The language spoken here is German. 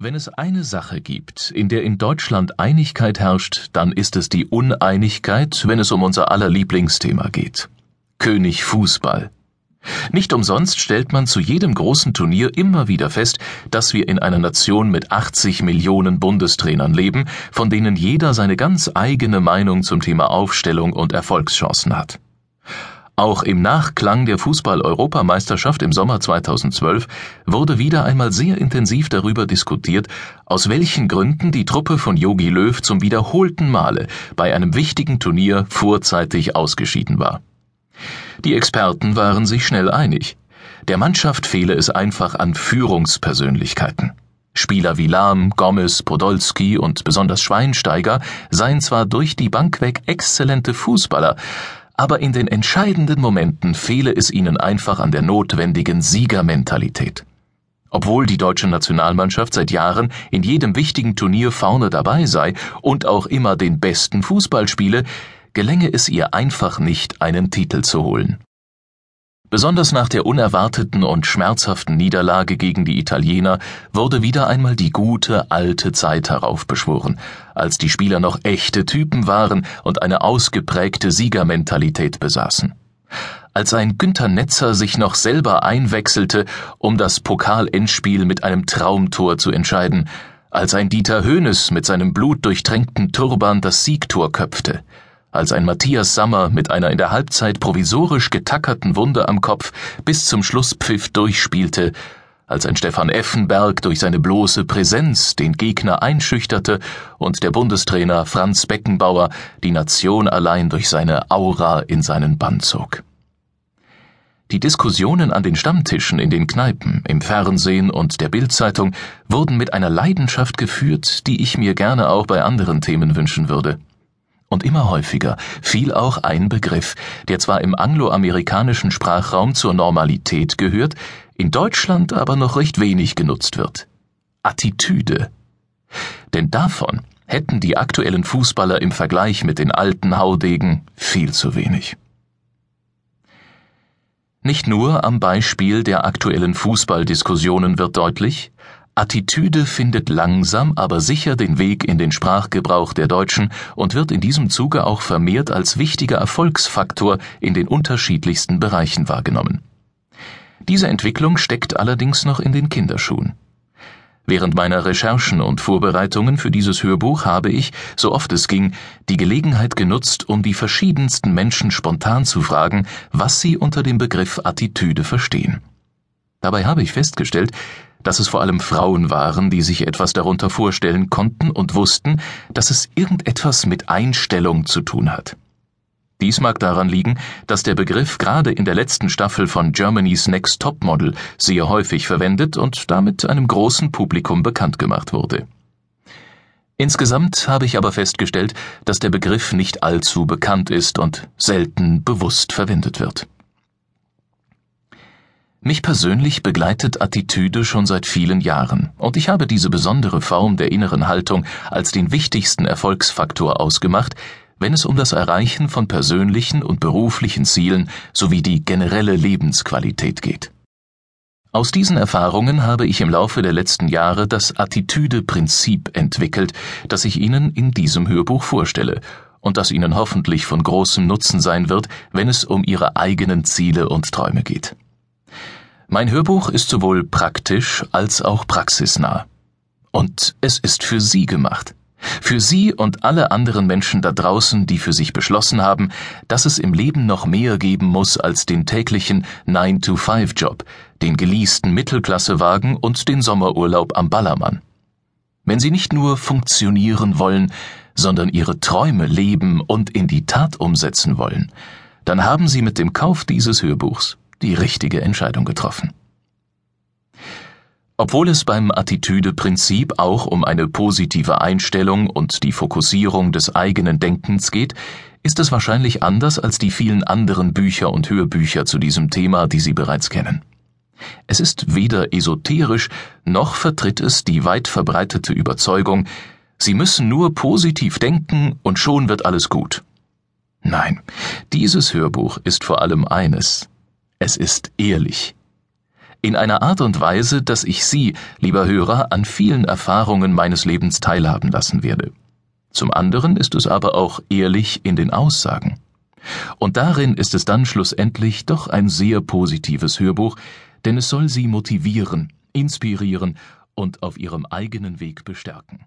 Wenn es eine Sache gibt, in der in Deutschland Einigkeit herrscht, dann ist es die Uneinigkeit, wenn es um unser aller Lieblingsthema geht. König Fußball. Nicht umsonst stellt man zu jedem großen Turnier immer wieder fest, dass wir in einer Nation mit 80 Millionen Bundestrainern leben, von denen jeder seine ganz eigene Meinung zum Thema Aufstellung und Erfolgschancen hat. Auch im Nachklang der Fußball-Europameisterschaft im Sommer 2012 wurde wieder einmal sehr intensiv darüber diskutiert, aus welchen Gründen die Truppe von Jogi Löw zum wiederholten Male bei einem wichtigen Turnier vorzeitig ausgeschieden war. Die Experten waren sich schnell einig. Der Mannschaft fehle es einfach an Führungspersönlichkeiten. Spieler wie Lahm, Gomez, Podolski und besonders Schweinsteiger seien zwar durch die Bank weg exzellente Fußballer, aber in den entscheidenden Momenten fehle es ihnen einfach an der notwendigen Siegermentalität. Obwohl die deutsche Nationalmannschaft seit Jahren in jedem wichtigen Turnier vorne dabei sei und auch immer den besten Fußball spiele, gelänge es ihr einfach nicht, einen Titel zu holen. Besonders nach der unerwarteten und schmerzhaften Niederlage gegen die Italiener wurde wieder einmal die gute alte Zeit heraufbeschworen, als die Spieler noch echte Typen waren und eine ausgeprägte Siegermentalität besaßen. Als ein Günter Netzer sich noch selber einwechselte, um das Pokalendspiel mit einem Traumtor zu entscheiden, als ein Dieter Höhnes mit seinem blutdurchtränkten Turban das Siegtor köpfte, als ein Matthias Sammer mit einer in der Halbzeit provisorisch getackerten Wunde am Kopf bis zum Schlusspfiff durchspielte, als ein Stefan Effenberg durch seine bloße Präsenz den Gegner einschüchterte und der Bundestrainer Franz Beckenbauer die Nation allein durch seine Aura in seinen Bann zog. Die Diskussionen an den Stammtischen in den Kneipen, im Fernsehen und der Bildzeitung wurden mit einer Leidenschaft geführt, die ich mir gerne auch bei anderen Themen wünschen würde. Und immer häufiger fiel auch ein Begriff, der zwar im angloamerikanischen Sprachraum zur Normalität gehört, in Deutschland aber noch recht wenig genutzt wird. Attitüde. Denn davon hätten die aktuellen Fußballer im Vergleich mit den alten Haudegen viel zu wenig. Nicht nur am Beispiel der aktuellen Fußballdiskussionen wird deutlich, Attitüde findet langsam, aber sicher den Weg in den Sprachgebrauch der Deutschen und wird in diesem Zuge auch vermehrt als wichtiger Erfolgsfaktor in den unterschiedlichsten Bereichen wahrgenommen. Diese Entwicklung steckt allerdings noch in den Kinderschuhen. Während meiner Recherchen und Vorbereitungen für dieses Hörbuch habe ich, so oft es ging, die Gelegenheit genutzt, um die verschiedensten Menschen spontan zu fragen, was sie unter dem Begriff Attitüde verstehen. Dabei habe ich festgestellt, dass es vor allem Frauen waren, die sich etwas darunter vorstellen konnten und wussten, dass es irgendetwas mit Einstellung zu tun hat. Dies mag daran liegen, dass der Begriff gerade in der letzten Staffel von Germany's Next Top Model sehr häufig verwendet und damit einem großen Publikum bekannt gemacht wurde. Insgesamt habe ich aber festgestellt, dass der Begriff nicht allzu bekannt ist und selten bewusst verwendet wird. Mich persönlich begleitet Attitüde schon seit vielen Jahren, und ich habe diese besondere Form der inneren Haltung als den wichtigsten Erfolgsfaktor ausgemacht, wenn es um das Erreichen von persönlichen und beruflichen Zielen sowie die generelle Lebensqualität geht. Aus diesen Erfahrungen habe ich im Laufe der letzten Jahre das Attitüde-Prinzip entwickelt, das ich Ihnen in diesem Hörbuch vorstelle und das Ihnen hoffentlich von großem Nutzen sein wird, wenn es um Ihre eigenen Ziele und Träume geht. Mein Hörbuch ist sowohl praktisch als auch praxisnah. Und es ist für Sie gemacht. Für Sie und alle anderen Menschen da draußen, die für sich beschlossen haben, dass es im Leben noch mehr geben muss als den täglichen 9-to-5-Job, den geleasten Mittelklassewagen und den Sommerurlaub am Ballermann. Wenn Sie nicht nur funktionieren wollen, sondern Ihre Träume leben und in die Tat umsetzen wollen, dann haben Sie mit dem Kauf dieses Hörbuchs die richtige Entscheidung getroffen. Obwohl es beim Attitüde-Prinzip auch um eine positive Einstellung und die Fokussierung des eigenen Denkens geht, ist es wahrscheinlich anders als die vielen anderen Bücher und Hörbücher zu diesem Thema, die Sie bereits kennen. Es ist weder esoterisch, noch vertritt es die weit verbreitete Überzeugung, Sie müssen nur positiv denken und schon wird alles gut. Nein, dieses Hörbuch ist vor allem eines, es ist ehrlich. in einer Art und Weise, dass ich Sie, lieber Hörer, an vielen Erfahrungen meines Lebens teilhaben lassen werde. Zum anderen ist es aber auch ehrlich in den Aussagen. Und darin ist es dann schlussendlich doch ein sehr positives Hörbuch, denn es soll Sie motivieren, inspirieren und auf Ihrem eigenen Weg bestärken.